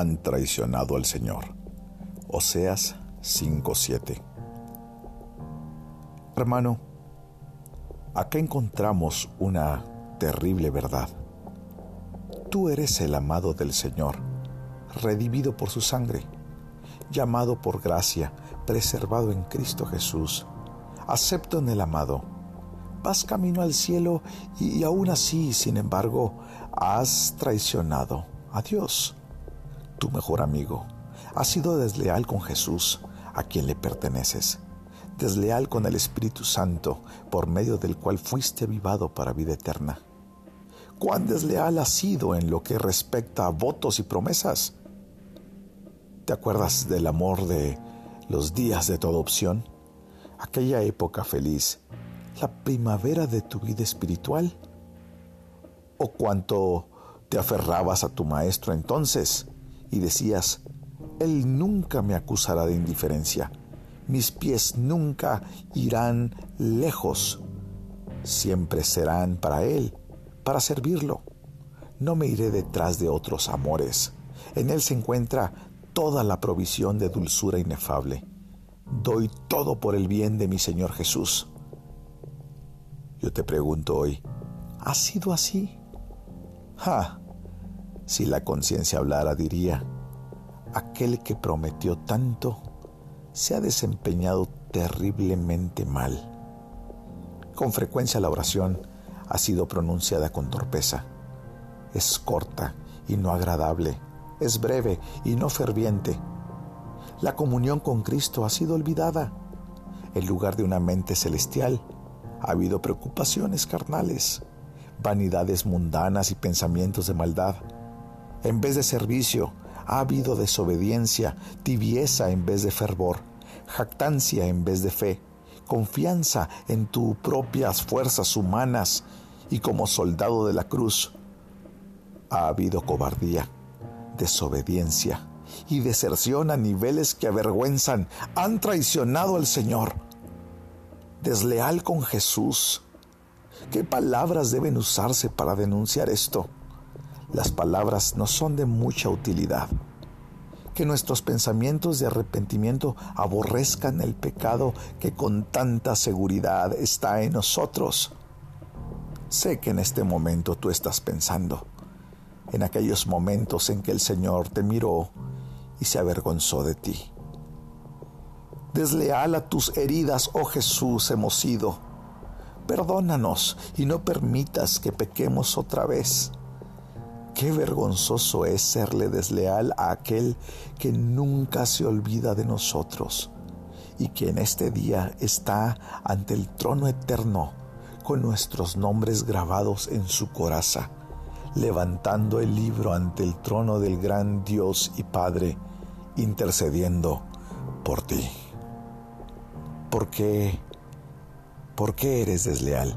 han traicionado al Señor. Oseas 5:7 Hermano, acá encontramos una terrible verdad. Tú eres el amado del Señor, redimido por su sangre, llamado por gracia, preservado en Cristo Jesús, acepto en el amado. Vas camino al cielo y aún así, sin embargo, has traicionado a Dios, mejor amigo. Has sido desleal con Jesús, a quien le perteneces desleal con el Espíritu Santo, por medio del cual fuiste avivado para vida eterna. ¿Cuán desleal has sido en lo que respecta a votos y promesas? ¿Te acuerdas del amor de los días de toda opción? Aquella época feliz, la primavera de tu vida espiritual. ¿O cuánto te aferrabas a tu maestro entonces y decías, Él nunca me acusará de indiferencia? mis pies nunca irán lejos, siempre serán para Él, para servirlo. No me iré detrás de otros amores. En Él se encuentra toda la provisión de dulzura inefable. Doy todo por el bien de mi Señor Jesús. Yo te pregunto hoy, ¿ha sido así? ¡Ja! Si la conciencia hablara, diría, aquel que prometió tanto, se ha desempeñado terriblemente mal. Con frecuencia la oración ha sido pronunciada con torpeza. Es corta y no agradable, es breve y no ferviente. La comunión con Cristo ha sido olvidada. En lugar de una mente celestial, ha habido preocupaciones carnales, vanidades mundanas y pensamientos de maldad. En vez de servicio, ha habido desobediencia, tibieza en vez de fervor, jactancia en vez de fe, confianza en tus propias fuerzas humanas y como soldado de la cruz. Ha habido cobardía, desobediencia y deserción a niveles que avergüenzan. Han traicionado al Señor. Desleal con Jesús. ¿Qué palabras deben usarse para denunciar esto? Las palabras no son de mucha utilidad. Que nuestros pensamientos de arrepentimiento aborrezcan el pecado que con tanta seguridad está en nosotros. Sé que en este momento tú estás pensando, en aquellos momentos en que el Señor te miró y se avergonzó de ti. Desleal a tus heridas, oh Jesús, hemos sido. Perdónanos y no permitas que pequemos otra vez. Qué vergonzoso es serle desleal a aquel que nunca se olvida de nosotros y que en este día está ante el trono eterno con nuestros nombres grabados en su coraza, levantando el libro ante el trono del gran Dios y Padre, intercediendo por ti. ¿Por qué? ¿Por qué eres desleal?